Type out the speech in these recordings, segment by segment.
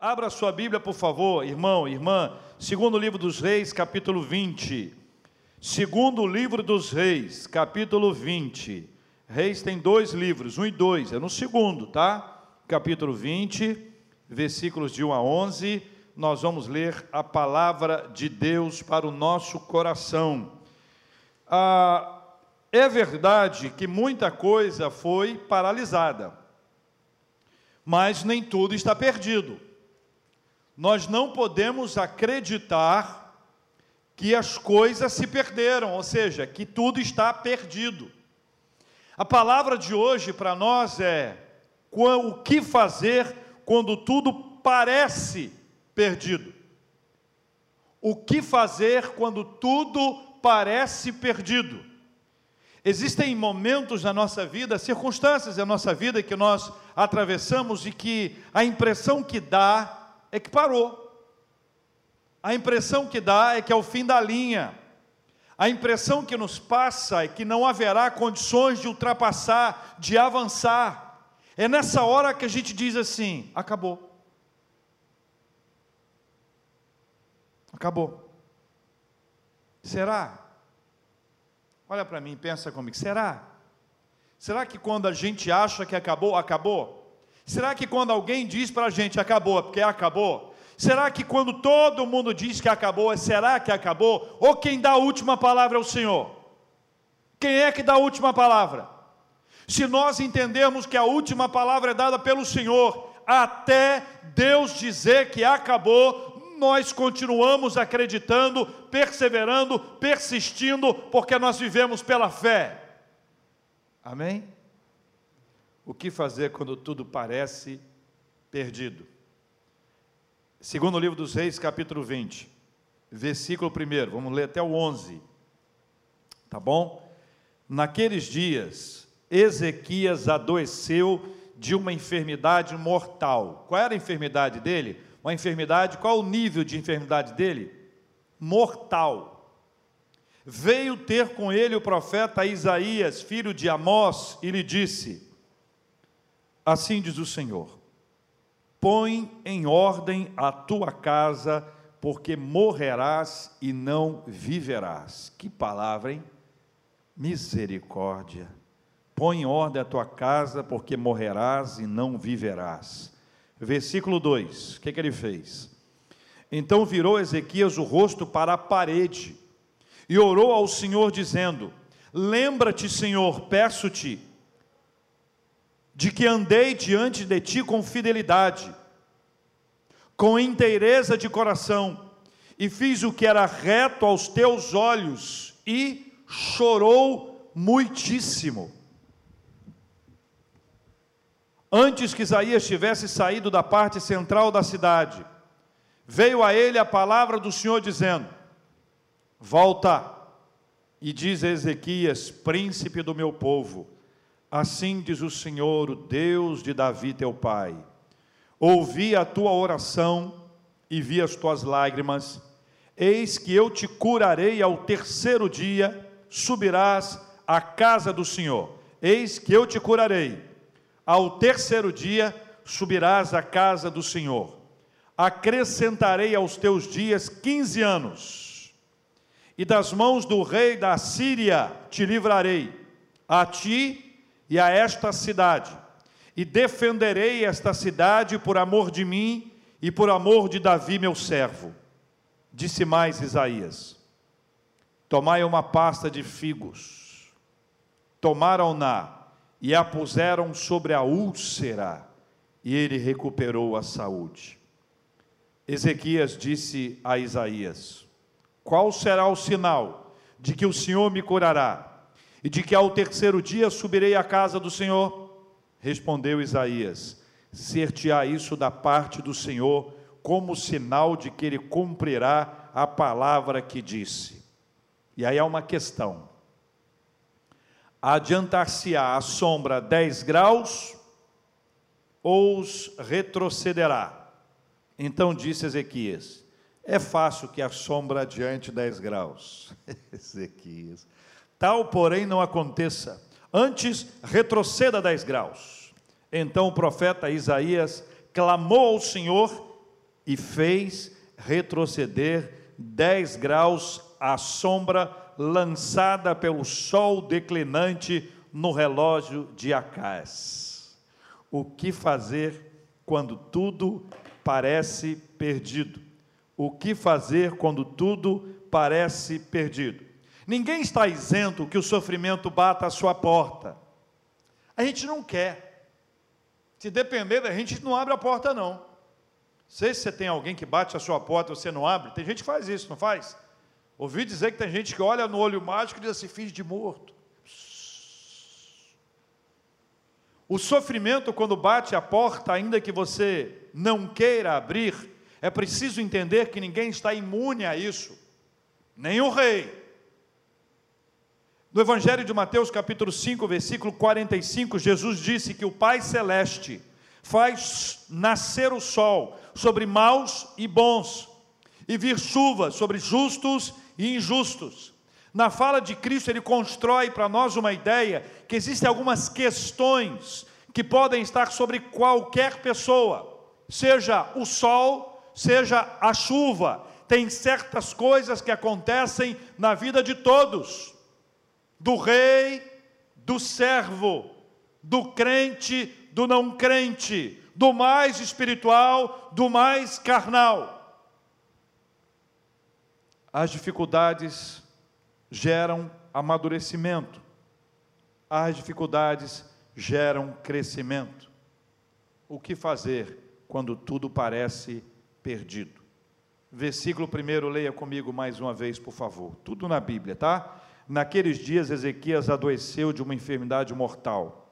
Abra sua Bíblia, por favor, irmão, irmã. Segundo livro dos Reis, capítulo 20. Segundo livro dos Reis, capítulo 20. Reis tem dois livros, um e dois, é no segundo, tá? Capítulo 20, versículos de 1 a 11. Nós vamos ler a palavra de Deus para o nosso coração. Ah, é verdade que muita coisa foi paralisada, mas nem tudo está perdido. Nós não podemos acreditar que as coisas se perderam, ou seja, que tudo está perdido. A palavra de hoje para nós é o que fazer quando tudo parece perdido. O que fazer quando tudo parece perdido? Existem momentos na nossa vida, circunstâncias na nossa vida que nós atravessamos e que a impressão que dá é que parou. A impressão que dá é que é o fim da linha. A impressão que nos passa é que não haverá condições de ultrapassar, de avançar. É nessa hora que a gente diz assim: acabou. Acabou. Será? Olha para mim, pensa comigo. Será? Será que quando a gente acha que acabou, acabou? Será que quando alguém diz para a gente acabou, é porque acabou? Será que quando todo mundo diz que acabou, é será que acabou? Ou quem dá a última palavra é o Senhor? Quem é que dá a última palavra? Se nós entendermos que a última palavra é dada pelo Senhor, até Deus dizer que acabou, nós continuamos acreditando, perseverando, persistindo, porque nós vivemos pela fé. Amém? O que fazer quando tudo parece perdido? Segundo livro dos Reis, capítulo 20, versículo 1, vamos ler até o 11. Tá bom? Naqueles dias, Ezequias adoeceu de uma enfermidade mortal. Qual era a enfermidade dele? Uma enfermidade, qual o nível de enfermidade dele? Mortal. Veio ter com ele o profeta Isaías, filho de Amós, e lhe disse: Assim diz o Senhor: Põe em ordem a tua casa, porque morrerás e não viverás. Que palavra, hein? Misericórdia. Põe em ordem a tua casa, porque morrerás e não viverás. Versículo 2: o que, que ele fez? Então virou Ezequias o rosto para a parede e orou ao Senhor, dizendo: Lembra-te, Senhor, peço-te, de que andei diante de ti com fidelidade, com inteireza de coração, e fiz o que era reto aos teus olhos, e chorou muitíssimo. Antes que Isaías tivesse saído da parte central da cidade, veio a ele a palavra do Senhor dizendo: Volta e diz a Ezequias, príncipe do meu povo, Assim diz o Senhor, o Deus de Davi teu pai: Ouvi a tua oração e vi as tuas lágrimas. Eis que eu te curarei ao terceiro dia, subirás à casa do Senhor. Eis que eu te curarei. Ao terceiro dia subirás à casa do Senhor. Acrescentarei aos teus dias quinze anos, e das mãos do rei da Síria te livrarei, a ti e a esta cidade, e defenderei esta cidade por amor de mim e por amor de Davi, meu servo. Disse mais Isaías: Tomai uma pasta de figos, tomaram-na e a puseram sobre a úlcera, e ele recuperou a saúde. Ezequias disse a Isaías: Qual será o sinal de que o Senhor me curará? E de que ao terceiro dia subirei à casa do Senhor? Respondeu Isaías: Ser-te-á isso da parte do Senhor, como sinal de que ele cumprirá a palavra que disse. E aí há uma questão: adiantar-se-á a sombra 10 graus ou retrocederá? Então disse Ezequias: É fácil que a sombra adiante 10 graus. Ezequias. Tal, porém, não aconteça. Antes, retroceda 10 graus. Então o profeta Isaías clamou ao Senhor e fez retroceder dez graus a sombra lançada pelo sol declinante no relógio de Acás. O que fazer quando tudo parece perdido? O que fazer quando tudo parece perdido? Ninguém está isento que o sofrimento bata à sua porta. A gente não quer. Se depender da gente, não abre a porta, não. Sei se você tem alguém que bate a sua porta e você não abre. Tem gente que faz isso, não faz? Ouvi dizer que tem gente que olha no olho mágico e diz assim: fiz de morto. O sofrimento, quando bate a porta, ainda que você não queira abrir, é preciso entender que ninguém está imune a isso, nem o rei. No Evangelho de Mateus, capítulo 5, versículo 45, Jesus disse que o Pai Celeste faz nascer o sol sobre maus e bons, e vir chuva sobre justos e injustos. Na fala de Cristo, ele constrói para nós uma ideia que existem algumas questões que podem estar sobre qualquer pessoa, seja o sol, seja a chuva. Tem certas coisas que acontecem na vida de todos, do rei, do servo, do crente, do não crente, do mais espiritual, do mais carnal. As dificuldades geram amadurecimento, as dificuldades geram crescimento. O que fazer quando tudo parece perdido? Versículo 1, leia comigo mais uma vez, por favor. Tudo na Bíblia, tá? Naqueles dias, Ezequias adoeceu de uma enfermidade mortal.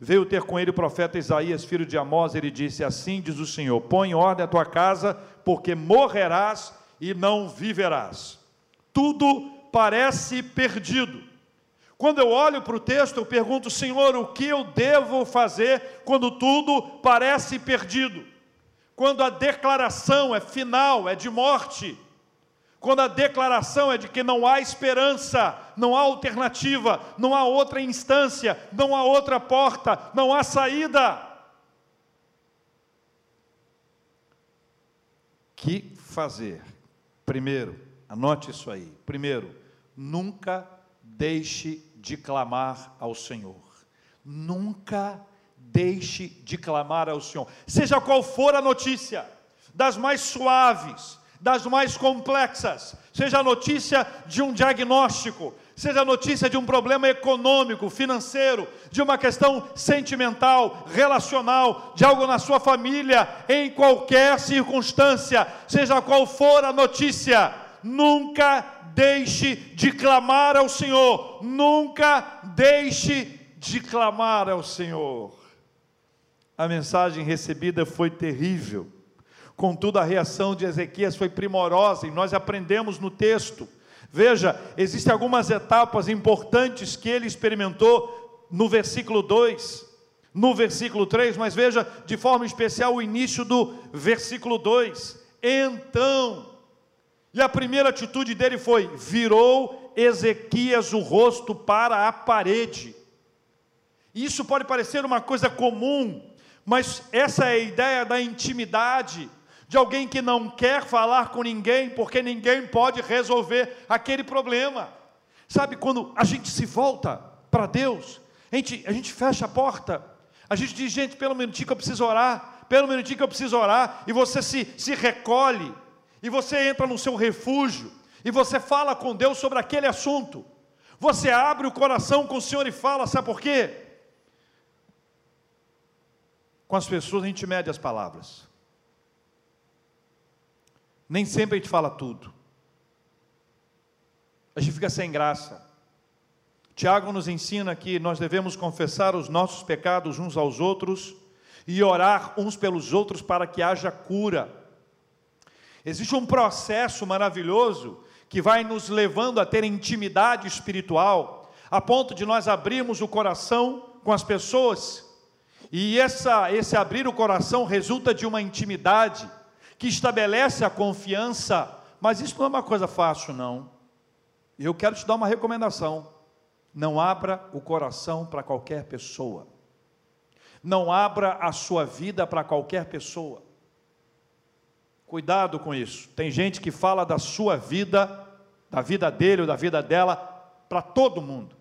Veio ter com ele o profeta Isaías, filho de Amós, ele disse: Assim diz o Senhor: Põe em ordem a tua casa, porque morrerás e não viverás. Tudo parece perdido. Quando eu olho para o texto, eu pergunto, Senhor, o que eu devo fazer quando tudo parece perdido? Quando a declaração é final, é de morte. Quando a declaração é de que não há esperança, não há alternativa, não há outra instância, não há outra porta, não há saída. Que fazer? Primeiro, anote isso aí. Primeiro, nunca deixe de clamar ao Senhor. Nunca deixe de clamar ao Senhor. Seja qual for a notícia, das mais suaves, das mais complexas, seja a notícia de um diagnóstico, seja a notícia de um problema econômico, financeiro, de uma questão sentimental, relacional, de algo na sua família, em qualquer circunstância, seja qual for a notícia, nunca deixe de clamar ao Senhor, nunca deixe de clamar ao Senhor. A mensagem recebida foi terrível, contudo, a reação de Ezequias foi primorosa, e nós aprendemos no texto Veja, existem algumas etapas importantes que ele experimentou no versículo 2, no versículo 3, mas veja de forma especial o início do versículo 2. Então, e a primeira atitude dele foi: virou Ezequias o rosto para a parede. Isso pode parecer uma coisa comum, mas essa é a ideia da intimidade de alguém que não quer falar com ninguém, porque ninguém pode resolver aquele problema. Sabe, quando a gente se volta para Deus, a gente, a gente fecha a porta, a gente diz, gente, pelo minutinho que eu preciso orar, pelo minutinho que eu preciso orar, e você se, se recolhe, e você entra no seu refúgio, e você fala com Deus sobre aquele assunto. Você abre o coração com o Senhor e fala, sabe por quê? Com as pessoas a gente mede as palavras. Nem sempre a gente fala tudo. A gente fica sem graça. Tiago nos ensina que nós devemos confessar os nossos pecados uns aos outros e orar uns pelos outros para que haja cura. Existe um processo maravilhoso que vai nos levando a ter intimidade espiritual, a ponto de nós abrirmos o coração com as pessoas, e essa, esse abrir o coração resulta de uma intimidade que estabelece a confiança, mas isso não é uma coisa fácil, não. Eu quero te dar uma recomendação: não abra o coração para qualquer pessoa, não abra a sua vida para qualquer pessoa. Cuidado com isso. Tem gente que fala da sua vida, da vida dele ou da vida dela, para todo mundo.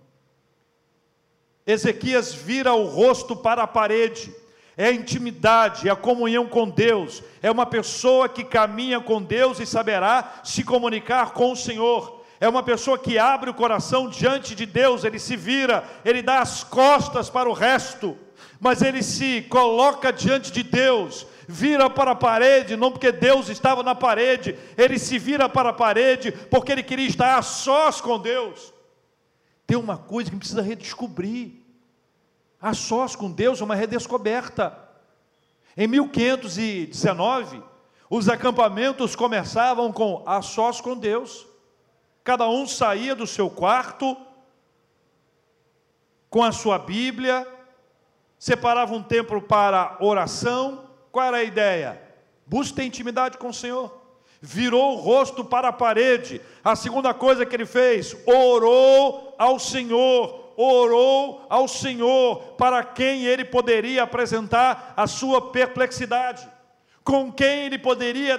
Ezequias vira o rosto para a parede. É a intimidade, é a comunhão com Deus. É uma pessoa que caminha com Deus e saberá se comunicar com o Senhor. É uma pessoa que abre o coração diante de Deus, ele se vira, ele dá as costas para o resto, mas ele se coloca diante de Deus, vira para a parede, não porque Deus estava na parede, ele se vira para a parede porque ele queria estar a sós com Deus. Tem uma coisa que precisa redescobrir. A sós com Deus uma redescoberta. Em 1519, os acampamentos começavam com a sós com Deus. Cada um saía do seu quarto com a sua Bíblia, separava um tempo para oração. Qual era a ideia? Busque intimidade com o Senhor. Virou o rosto para a parede. A segunda coisa que ele fez, orou ao Senhor orou ao Senhor para quem ele poderia apresentar a sua perplexidade, com quem ele poderia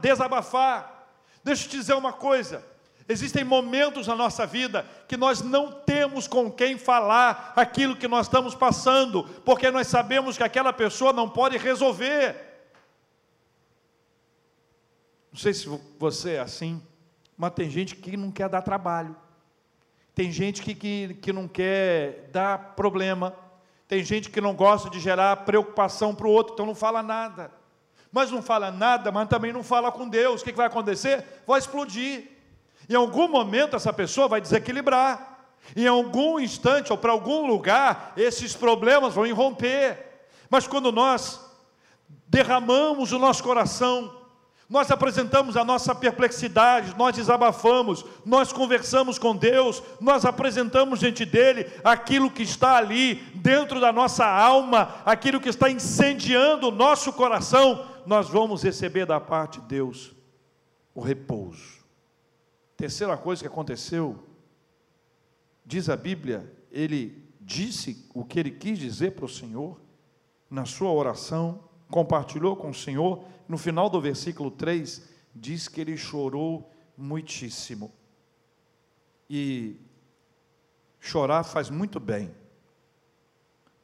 desabafar. Deixa eu te dizer uma coisa: existem momentos na nossa vida que nós não temos com quem falar aquilo que nós estamos passando, porque nós sabemos que aquela pessoa não pode resolver. Não sei se você é assim, mas tem gente que não quer dar trabalho. Tem gente que, que, que não quer dar problema. Tem gente que não gosta de gerar preocupação para o outro, então não fala nada. Mas não fala nada, mas também não fala com Deus. O que vai acontecer? Vai explodir. Em algum momento essa pessoa vai desequilibrar. Em algum instante ou para algum lugar, esses problemas vão irromper. Mas quando nós derramamos o nosso coração nós apresentamos a nossa perplexidade, nós desabafamos, nós conversamos com Deus, nós apresentamos diante dele aquilo que está ali dentro da nossa alma, aquilo que está incendiando o nosso coração, nós vamos receber da parte de Deus o repouso. Terceira coisa que aconteceu, diz a Bíblia, ele disse o que ele quis dizer para o Senhor na sua oração, compartilhou com o Senhor no final do versículo 3, diz que ele chorou muitíssimo. E chorar faz muito bem.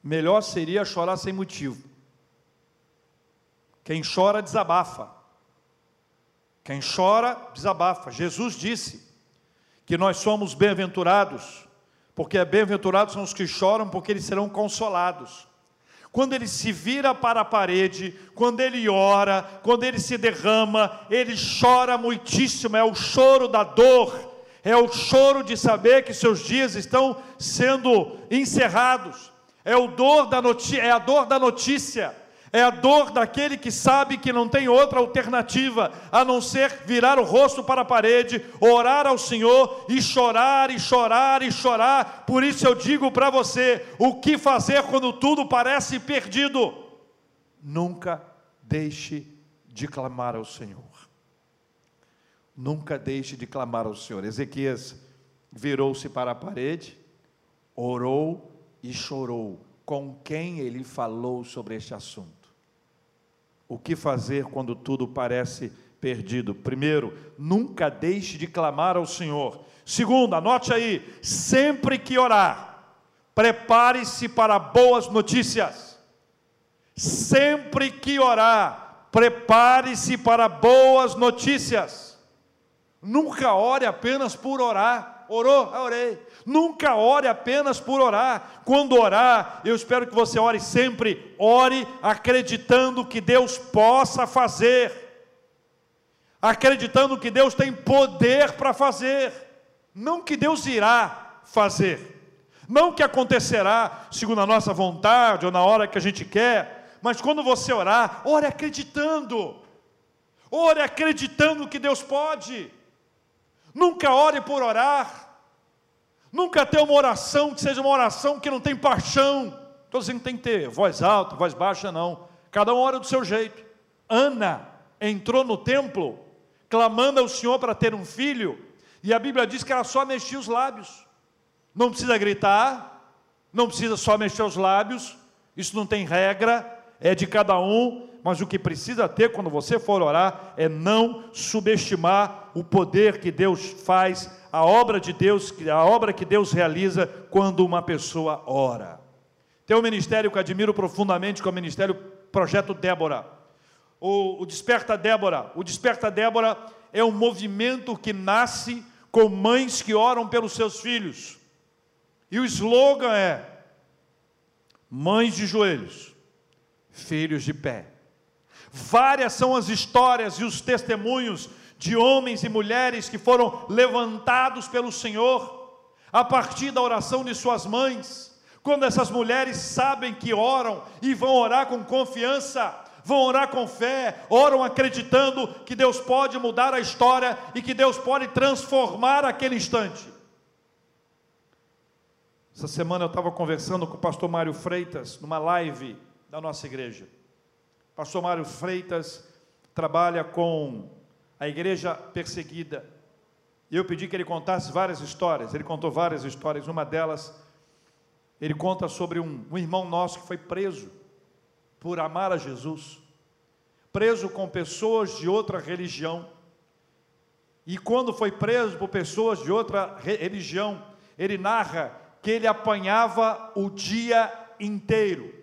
Melhor seria chorar sem motivo. Quem chora, desabafa. Quem chora, desabafa. Jesus disse que nós somos bem-aventurados, porque bem-aventurados são os que choram, porque eles serão consolados quando ele se vira para a parede, quando ele ora, quando ele se derrama, ele chora muitíssimo, é o choro da dor, é o choro de saber que seus dias estão sendo encerrados, é, o dor da é a dor da notícia é a dor daquele que sabe que não tem outra alternativa a não ser virar o rosto para a parede, orar ao Senhor e chorar e chorar e chorar. Por isso eu digo para você: o que fazer quando tudo parece perdido? Nunca deixe de clamar ao Senhor. Nunca deixe de clamar ao Senhor. Ezequias virou-se para a parede, orou e chorou com quem ele falou sobre este assunto. O que fazer quando tudo parece perdido? Primeiro, nunca deixe de clamar ao Senhor. Segundo, anote aí: sempre que orar, prepare-se para boas notícias. Sempre que orar, prepare-se para boas notícias. Nunca ore apenas por orar. Orou? Ah, orei. Nunca ore apenas por orar. Quando orar, eu espero que você ore sempre, ore acreditando que Deus possa fazer, acreditando que Deus tem poder para fazer, não que Deus irá fazer, não que acontecerá segundo a nossa vontade ou na hora que a gente quer, mas quando você orar, ore acreditando, ore acreditando que Deus pode. Nunca ore por orar, Nunca ter uma oração que seja uma oração que não tem paixão. Estou dizendo que tem que ter voz alta, voz baixa, não. Cada um ora do seu jeito. Ana entrou no templo, clamando ao Senhor para ter um filho, e a Bíblia diz que ela só mexia os lábios. Não precisa gritar, não precisa só mexer os lábios, isso não tem regra, é de cada um, mas o que precisa ter quando você for orar é não subestimar o poder que Deus faz, a obra de Deus, a obra que Deus realiza quando uma pessoa ora. Tem um ministério que admiro profundamente, que é o ministério Projeto Débora. O, o Desperta Débora. O Desperta Débora é um movimento que nasce com mães que oram pelos seus filhos. E o slogan é: Mães de joelhos, filhos de pé. Várias são as histórias e os testemunhos de homens e mulheres que foram levantados pelo Senhor a partir da oração de suas mães. Quando essas mulheres sabem que oram e vão orar com confiança, vão orar com fé, oram acreditando que Deus pode mudar a história e que Deus pode transformar aquele instante. Essa semana eu estava conversando com o pastor Mário Freitas, numa live da nossa igreja. Pastor Mário Freitas trabalha com a igreja perseguida. Eu pedi que ele contasse várias histórias. Ele contou várias histórias. Uma delas, ele conta sobre um, um irmão nosso que foi preso por amar a Jesus, preso com pessoas de outra religião. E quando foi preso por pessoas de outra religião, ele narra que ele apanhava o dia inteiro.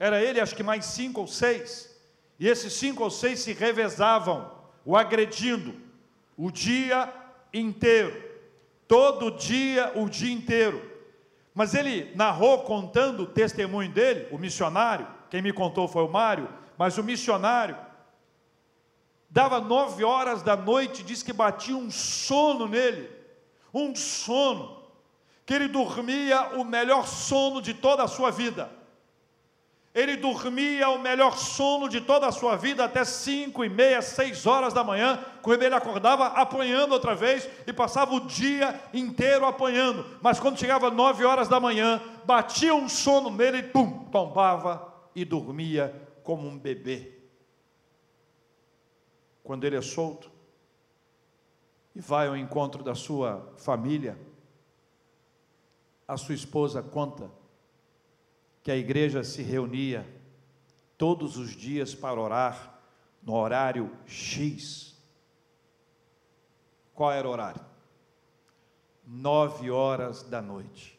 Era ele, acho que mais cinco ou seis. E esses cinco ou seis se revezavam, o agredindo, o dia inteiro. Todo dia, o dia inteiro. Mas ele narrou contando o testemunho dele, o missionário, quem me contou foi o Mário, mas o missionário dava nove horas da noite, diz que batia um sono nele, um sono, que ele dormia o melhor sono de toda a sua vida. Ele dormia o melhor sono de toda a sua vida até cinco e meia, seis horas da manhã, quando ele acordava apanhando outra vez e passava o dia inteiro apanhando. Mas quando chegava nove horas da manhã, batia um sono nele e pum, tombava e dormia como um bebê. Quando ele é solto e vai ao encontro da sua família, a sua esposa conta que a igreja se reunia todos os dias para orar no horário X. Qual era o horário? Nove horas da noite.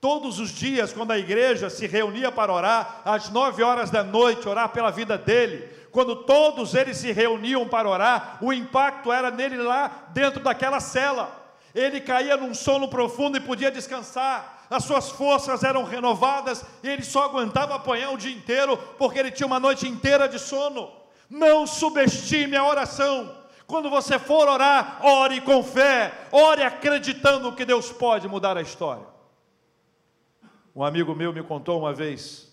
Todos os dias, quando a igreja se reunia para orar, às nove horas da noite, orar pela vida dele, quando todos eles se reuniam para orar, o impacto era nele lá dentro daquela cela. Ele caía num sono profundo e podia descansar, as suas forças eram renovadas e ele só aguentava apanhar o dia inteiro, porque ele tinha uma noite inteira de sono. Não subestime a oração. Quando você for orar, ore com fé, ore acreditando que Deus pode mudar a história. Um amigo meu me contou uma vez,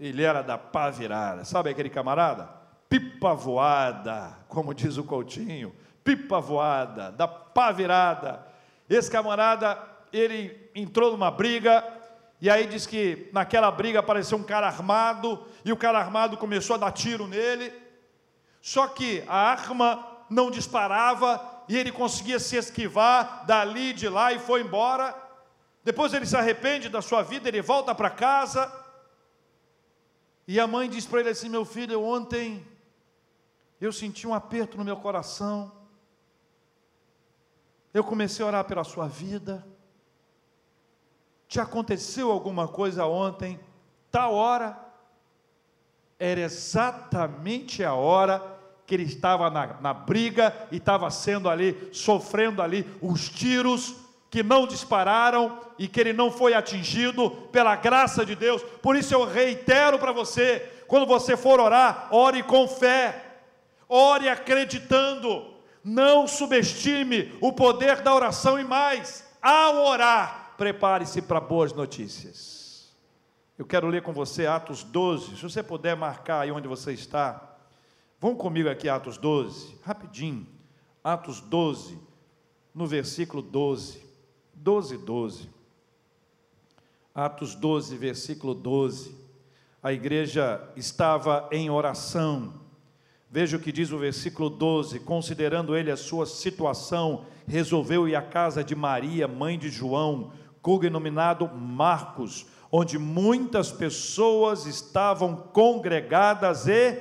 ele era da pá virada, sabe aquele camarada? Pipa voada, como diz o Coutinho, pipa voada, da pá virada. Esse camarada, ele entrou numa briga, e aí diz que naquela briga apareceu um cara armado, e o cara armado começou a dar tiro nele, só que a arma não disparava, e ele conseguia se esquivar dali, de lá, e foi embora. Depois ele se arrepende da sua vida, ele volta para casa. E a mãe diz para ele assim: Meu filho, ontem eu senti um aperto no meu coração. Eu comecei a orar pela sua vida. Te aconteceu alguma coisa ontem? Tal hora. Era exatamente a hora que ele estava na, na briga e estava sendo ali, sofrendo ali os tiros que não dispararam e que ele não foi atingido pela graça de Deus. Por isso eu reitero para você: quando você for orar, ore com fé, ore acreditando, não subestime o poder da oração e mais, ao orar, prepare-se para boas notícias. Eu quero ler com você Atos 12, se você puder marcar aí onde você está. Vão comigo aqui, Atos 12, rapidinho. Atos 12, no versículo 12. 12, 12. Atos 12, versículo 12. A igreja estava em oração. Veja o que diz o versículo 12: considerando ele a sua situação, resolveu ir à casa de Maria, mãe de João, cognominado Marcos, onde muitas pessoas estavam congregadas e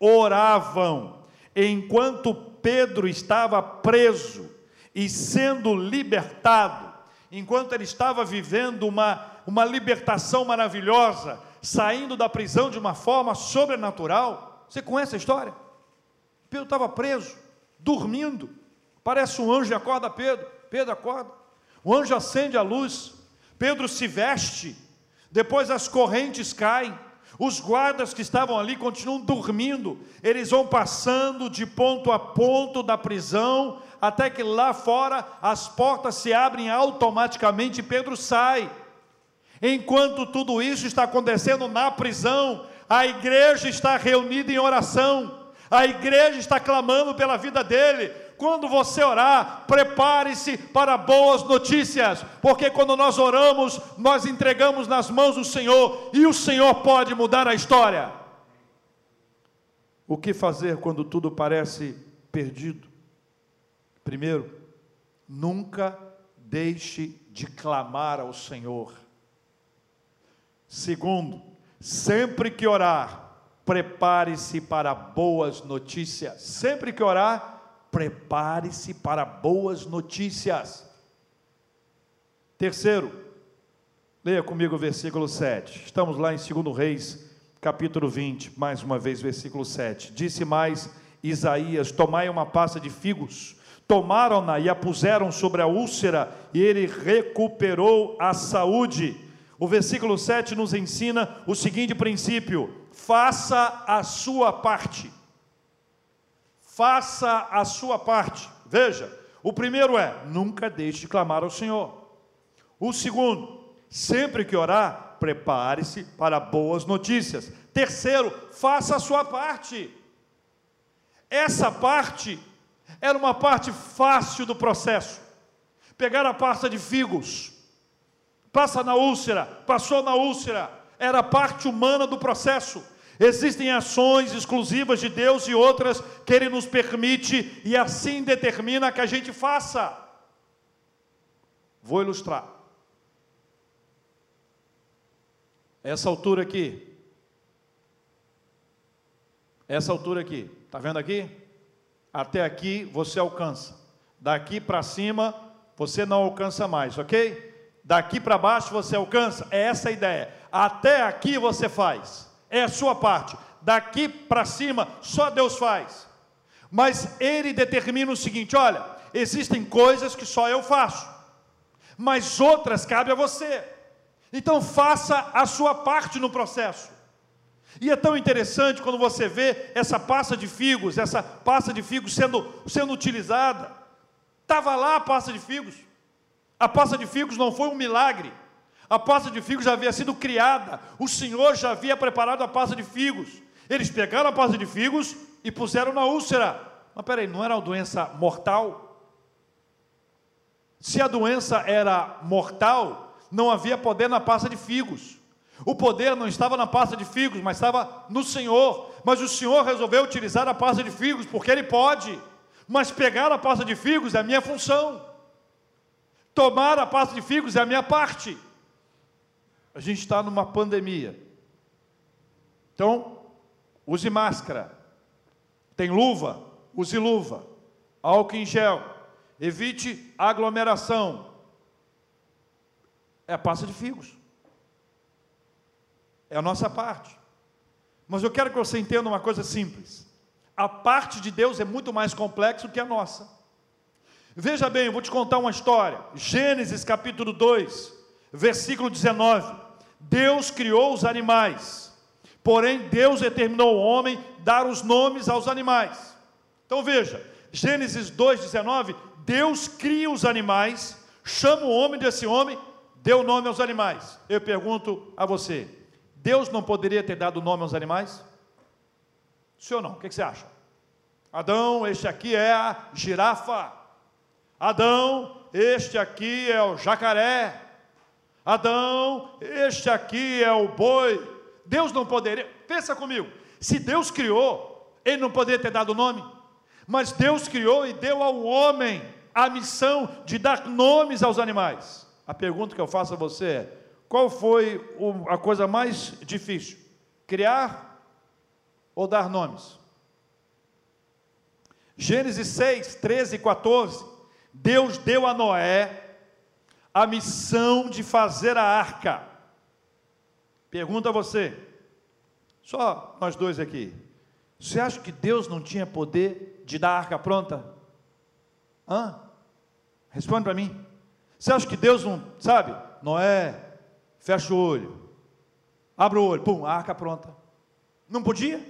oravam. Enquanto Pedro estava preso e sendo libertado, enquanto ele estava vivendo uma, uma libertação maravilhosa, saindo da prisão de uma forma sobrenatural. Você conhece a história? Pedro estava preso, dormindo. Parece um anjo e acorda Pedro. Pedro acorda. O anjo acende a luz. Pedro se veste. Depois as correntes caem. Os guardas que estavam ali continuam dormindo. Eles vão passando de ponto a ponto da prisão, até que lá fora as portas se abrem automaticamente e Pedro sai. Enquanto tudo isso está acontecendo na prisão, a igreja está reunida em oração, a igreja está clamando pela vida dele. Quando você orar, prepare-se para boas notícias, porque quando nós oramos, nós entregamos nas mãos do Senhor e o Senhor pode mudar a história. O que fazer quando tudo parece perdido? Primeiro, nunca deixe de clamar ao Senhor. Segundo, sempre que orar, prepare-se para boas notícias. Sempre que orar, prepare-se para boas notícias. Terceiro, leia comigo o versículo 7. Estamos lá em 2 Reis, capítulo 20, mais uma vez, versículo 7. Disse mais Isaías: Tomai uma pasta de figos. Tomaram-na e a puseram sobre a úlcera, e ele recuperou a saúde. O versículo 7 nos ensina o seguinte princípio: faça a sua parte. Faça a sua parte. Veja, o primeiro é: nunca deixe de clamar ao Senhor. O segundo, sempre que orar, prepare-se para boas notícias. Terceiro, faça a sua parte. Essa parte era uma parte fácil do processo. Pegar a pasta de figos, passa na úlcera, passou na úlcera, era parte humana do processo. Existem ações exclusivas de Deus e outras que Ele nos permite e assim determina que a gente faça. Vou ilustrar. Essa altura aqui, essa altura aqui, está vendo aqui? Até aqui você alcança. Daqui para cima você não alcança mais, ok? Daqui para baixo você alcança, é essa a ideia. Até aqui você faz, é a sua parte. Daqui para cima só Deus faz. Mas Ele determina o seguinte: olha, existem coisas que só eu faço, mas outras cabe a você. Então faça a sua parte no processo. E é tão interessante quando você vê essa pasta de figos, essa pasta de figos sendo, sendo utilizada. Estava lá a pasta de figos. A pasta de figos não foi um milagre. A pasta de figos já havia sido criada. O Senhor já havia preparado a pasta de figos. Eles pegaram a pasta de figos e puseram na úlcera. Mas peraí, não era uma doença mortal? Se a doença era mortal, não havia poder na pasta de figos. O poder não estava na pasta de figos, mas estava no Senhor. Mas o Senhor resolveu utilizar a pasta de figos, porque Ele pode. Mas pegar a pasta de figos é a minha função. Tomar a pasta de figos é a minha parte. A gente está numa pandemia. Então, use máscara. Tem luva? Use luva. Álcool em gel. Evite aglomeração. É a pasta de figos. É a nossa parte. Mas eu quero que você entenda uma coisa simples. A parte de Deus é muito mais complexa do que a nossa. Veja bem, eu vou te contar uma história. Gênesis capítulo 2, versículo 19. Deus criou os animais, porém Deus determinou o homem dar os nomes aos animais. Então veja, Gênesis 2,19, Deus cria os animais, chama o homem desse homem, deu nome aos animais. Eu pergunto a você: Deus não poderia ter dado nome aos animais? Sim ou não? O que você acha? Adão, este aqui é a girafa. Adão, este aqui é o jacaré. Adão, este aqui é o boi. Deus não poderia, pensa comigo, se Deus criou, ele não poderia ter dado nome, mas Deus criou e deu ao homem a missão de dar nomes aos animais. A pergunta que eu faço a você é: qual foi a coisa mais difícil? Criar ou dar nomes? Gênesis 6, 13 e 14. Deus deu a Noé a missão de fazer a arca. Pergunta a você, só nós dois aqui. Você acha que Deus não tinha poder de dar a arca pronta? Hã? Responde para mim. Você acha que Deus não, sabe? Noé, fecha o olho, abre o olho, pum, a arca pronta. Não podia?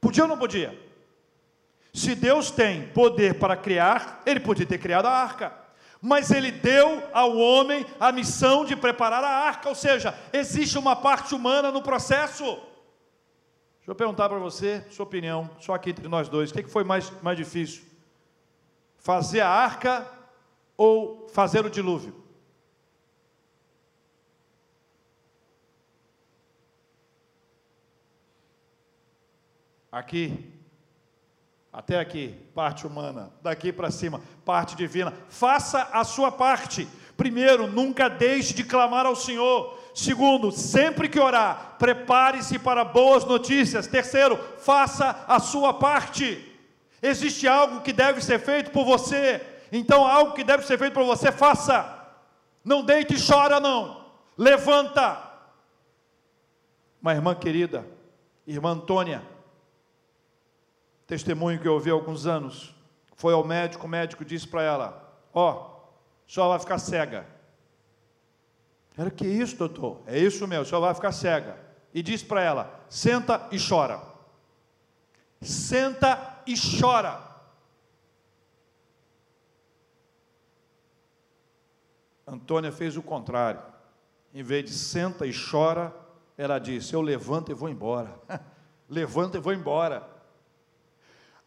Podia ou não podia? Se Deus tem poder para criar, Ele podia ter criado a arca. Mas Ele deu ao homem a missão de preparar a arca, ou seja, existe uma parte humana no processo. Deixa eu perguntar para você, sua opinião, só aqui entre nós dois, o que foi mais, mais difícil? Fazer a arca ou fazer o dilúvio? Aqui, até aqui, parte humana, daqui para cima, parte divina. Faça a sua parte. Primeiro, nunca deixe de clamar ao Senhor. Segundo, sempre que orar, prepare-se para boas notícias. Terceiro, faça a sua parte. Existe algo que deve ser feito por você, então algo que deve ser feito por você, faça. Não deite e chora, não. Levanta. Uma irmã querida, irmã Antônia, testemunho que eu ouvi há alguns anos. Foi ao médico, o médico disse para ela: Ó, oh, só vai ficar cega. Era que isso, doutor? É isso mesmo, só vai ficar cega. E disse para ela: senta e chora. Senta e chora. Antônia fez o contrário. Em vez de senta e chora, ela disse: Eu levanto e vou embora. levanto e vou embora.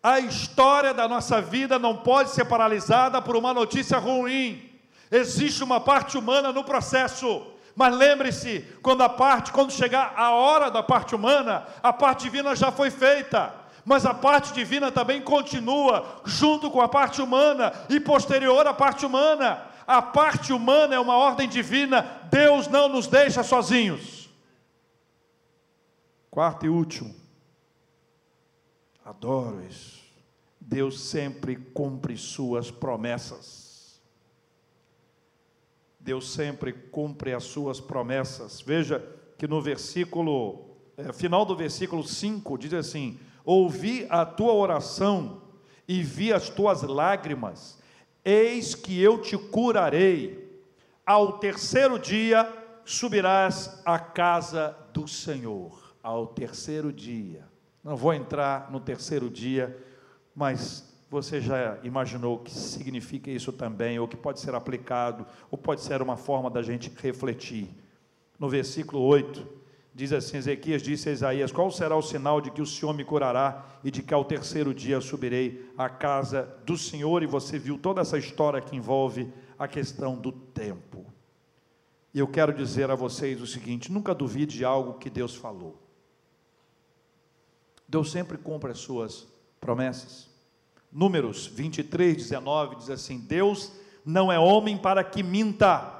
A história da nossa vida não pode ser paralisada por uma notícia ruim. Existe uma parte humana no processo. Mas lembre-se, quando a parte, quando chegar a hora da parte humana, a parte divina já foi feita. Mas a parte divina também continua junto com a parte humana e posterior à parte humana. A parte humana é uma ordem divina. Deus não nos deixa sozinhos. Quarto e último. Adoro isso. Deus sempre cumpre suas promessas. Deus sempre cumpre as suas promessas. Veja que no versículo, é, final do versículo 5, diz assim: Ouvi a tua oração e vi as tuas lágrimas, eis que eu te curarei. Ao terceiro dia subirás à casa do Senhor. Ao terceiro dia. Não vou entrar no terceiro dia mas você já imaginou o que significa isso também, ou que pode ser aplicado, ou pode ser uma forma da gente refletir. No versículo 8, diz assim: Ezequias disse a Isaías: Qual será o sinal de que o Senhor me curará e de que ao terceiro dia subirei à casa do Senhor? E você viu toda essa história que envolve a questão do tempo. E eu quero dizer a vocês o seguinte: nunca duvide de algo que Deus falou. Deus sempre cumpre as suas promessas. Números 23, 19 diz assim: Deus não é homem para que minta,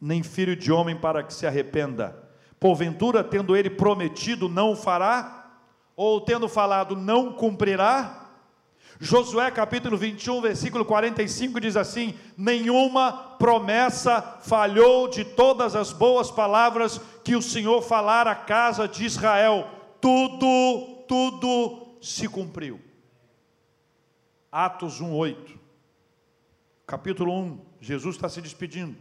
nem filho de homem para que se arrependa. Porventura, tendo ele prometido, não o fará? Ou tendo falado, não cumprirá? Josué capítulo 21, versículo 45 diz assim: Nenhuma promessa falhou de todas as boas palavras que o Senhor falara à casa de Israel, tudo, tudo se cumpriu. Atos 1:8. Capítulo 1, Jesus está se despedindo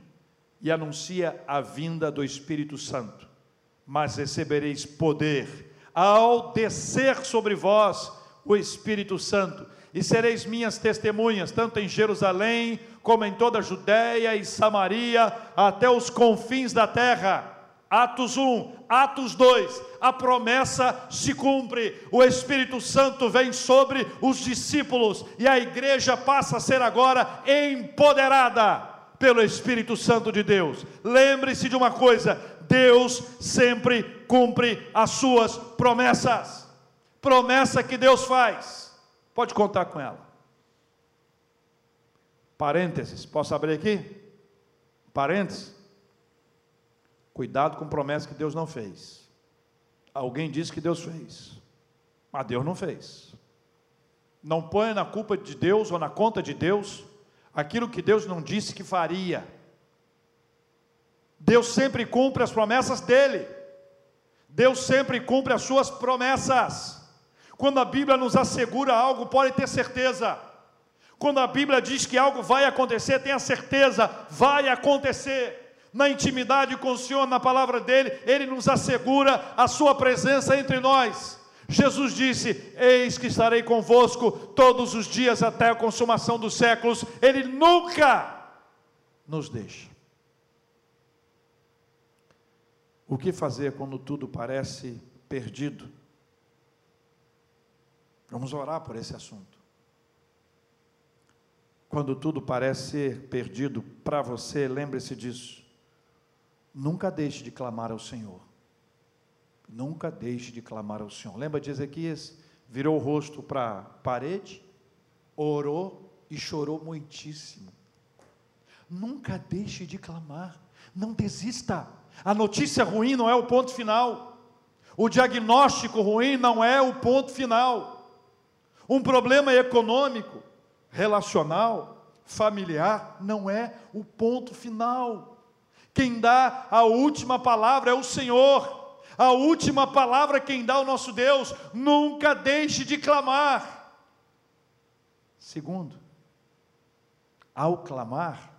e anuncia a vinda do Espírito Santo. Mas recebereis poder ao descer sobre vós o Espírito Santo, e sereis minhas testemunhas, tanto em Jerusalém, como em toda a Judéia e Samaria, até os confins da terra. Atos 1, Atos 2, a promessa se cumpre, o Espírito Santo vem sobre os discípulos e a igreja passa a ser agora empoderada pelo Espírito Santo de Deus. Lembre-se de uma coisa: Deus sempre cumpre as suas promessas. Promessa que Deus faz, pode contar com ela. Parênteses, posso abrir aqui? Parênteses. Cuidado com promessa que Deus não fez. Alguém disse que Deus fez, mas Deus não fez. Não ponha na culpa de Deus ou na conta de Deus aquilo que Deus não disse que faria. Deus sempre cumpre as promessas dele. Deus sempre cumpre as suas promessas. Quando a Bíblia nos assegura algo, pode ter certeza. Quando a Bíblia diz que algo vai acontecer, tenha certeza, vai acontecer. Na intimidade com o Senhor, na palavra dele, ele nos assegura a sua presença entre nós. Jesus disse: Eis que estarei convosco todos os dias até a consumação dos séculos. Ele nunca nos deixa. O que fazer quando tudo parece perdido? Vamos orar por esse assunto. Quando tudo parece perdido para você, lembre-se disso. Nunca deixe de clamar ao Senhor. Nunca deixe de clamar ao Senhor. Lembra de Ezequias? Virou o rosto para a parede, orou e chorou muitíssimo. Nunca deixe de clamar. Não desista. A notícia ruim não é o ponto final. O diagnóstico ruim não é o ponto final. Um problema econômico, relacional, familiar, não é o ponto final. Quem dá a última palavra é o Senhor. A última palavra quem dá o nosso Deus, nunca deixe de clamar. Segundo, ao clamar,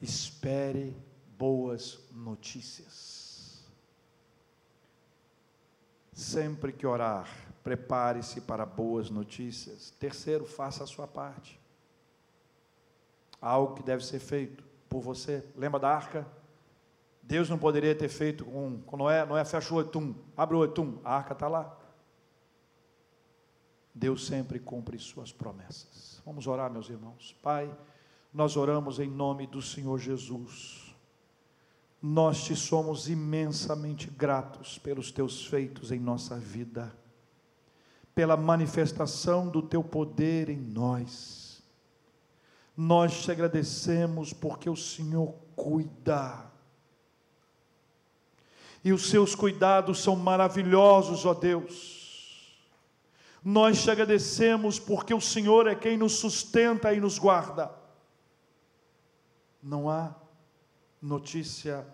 espere boas notícias. Sempre que orar, prepare-se para boas notícias. Terceiro, faça a sua parte. Algo que deve ser feito por você. Lembra da arca? Deus não poderia ter feito com, com Noé, Noé fecha o oitum, abre o oitum, a arca está lá. Deus sempre cumpre suas promessas. Vamos orar, meus irmãos. Pai, nós oramos em nome do Senhor Jesus. Nós te somos imensamente gratos pelos teus feitos em nossa vida, pela manifestação do teu poder em nós. Nós te agradecemos porque o Senhor cuida e os seus cuidados são maravilhosos, ó Deus. Nós te agradecemos porque o Senhor é quem nos sustenta e nos guarda. Não há notícia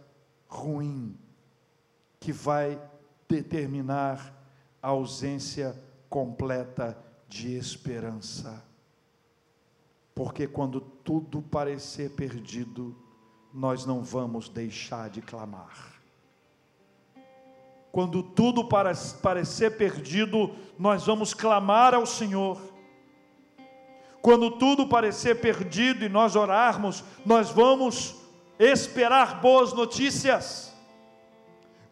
ruim que vai determinar a ausência completa de esperança. Porque quando tudo parecer perdido, nós não vamos deixar de clamar. Quando tudo parecer perdido, nós vamos clamar ao Senhor. Quando tudo parecer perdido e nós orarmos, nós vamos esperar boas notícias.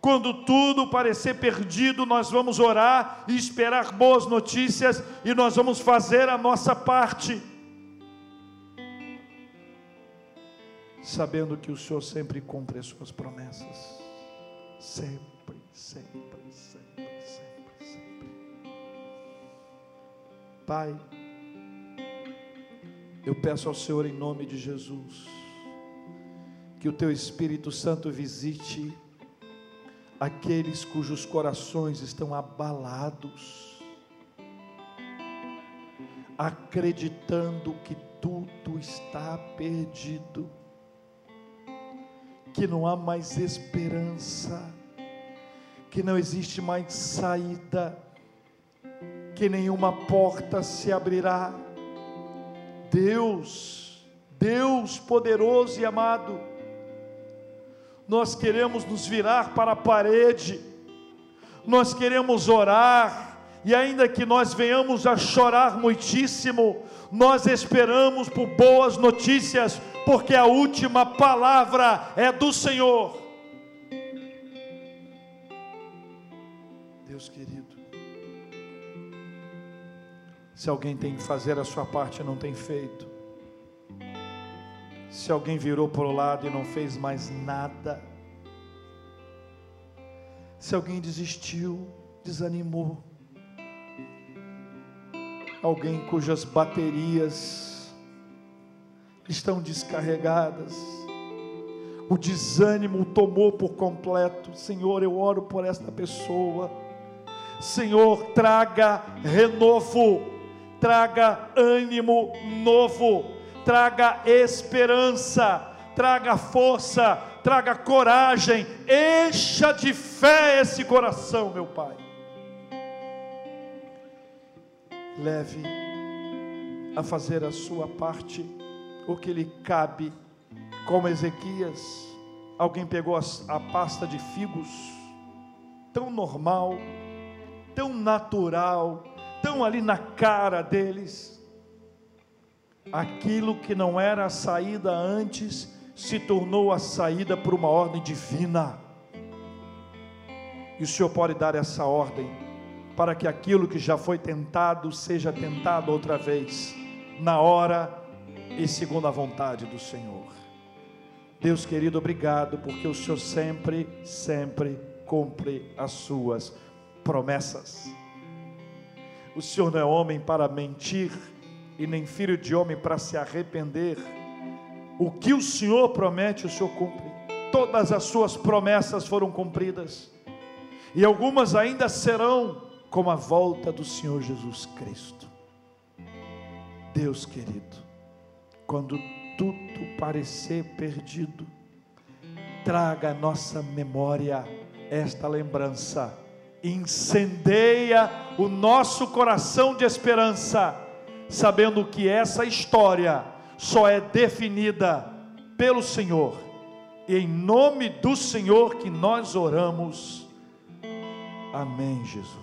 Quando tudo parecer perdido, nós vamos orar e esperar boas notícias e nós vamos fazer a nossa parte. Sabendo que o Senhor sempre cumpre as suas promessas. Sempre sempre, sempre, sempre, sempre. Pai, eu peço ao Senhor em nome de Jesus, que o Teu Espírito Santo visite aqueles cujos corações estão abalados, acreditando que tudo está perdido, que não há mais esperança que não existe mais saída, que nenhuma porta se abrirá. Deus, Deus poderoso e amado, nós queremos nos virar para a parede, nós queremos orar, e ainda que nós venhamos a chorar muitíssimo, nós esperamos por boas notícias, porque a última palavra é do Senhor. Deus querido. Se alguém tem que fazer a sua parte e não tem feito, se alguém virou para o lado e não fez mais nada, se alguém desistiu, desanimou, alguém cujas baterias estão descarregadas, o desânimo tomou por completo. Senhor, eu oro por esta pessoa. Senhor, traga renovo, traga ânimo novo, traga esperança, traga força, traga coragem, encha de fé esse coração, meu Pai. Leve a fazer a sua parte, o que lhe cabe, como Ezequias. Alguém pegou a pasta de figos, tão normal, tão natural, tão ali na cara deles. Aquilo que não era a saída antes, se tornou a saída por uma ordem divina. E o Senhor pode dar essa ordem para que aquilo que já foi tentado seja tentado outra vez, na hora e segundo a vontade do Senhor. Deus querido, obrigado, porque o Senhor sempre, sempre cumpre as suas promessas. O Senhor não é homem para mentir, e nem filho de homem para se arrepender. O que o Senhor promete, o Senhor cumpre. Todas as suas promessas foram cumpridas, e algumas ainda serão, como a volta do Senhor Jesus Cristo. Deus querido, quando tudo parecer perdido, traga à nossa memória esta lembrança, incendeia o nosso coração de esperança, sabendo que essa história só é definida pelo Senhor, e em nome do Senhor que nós oramos. Amém, Jesus.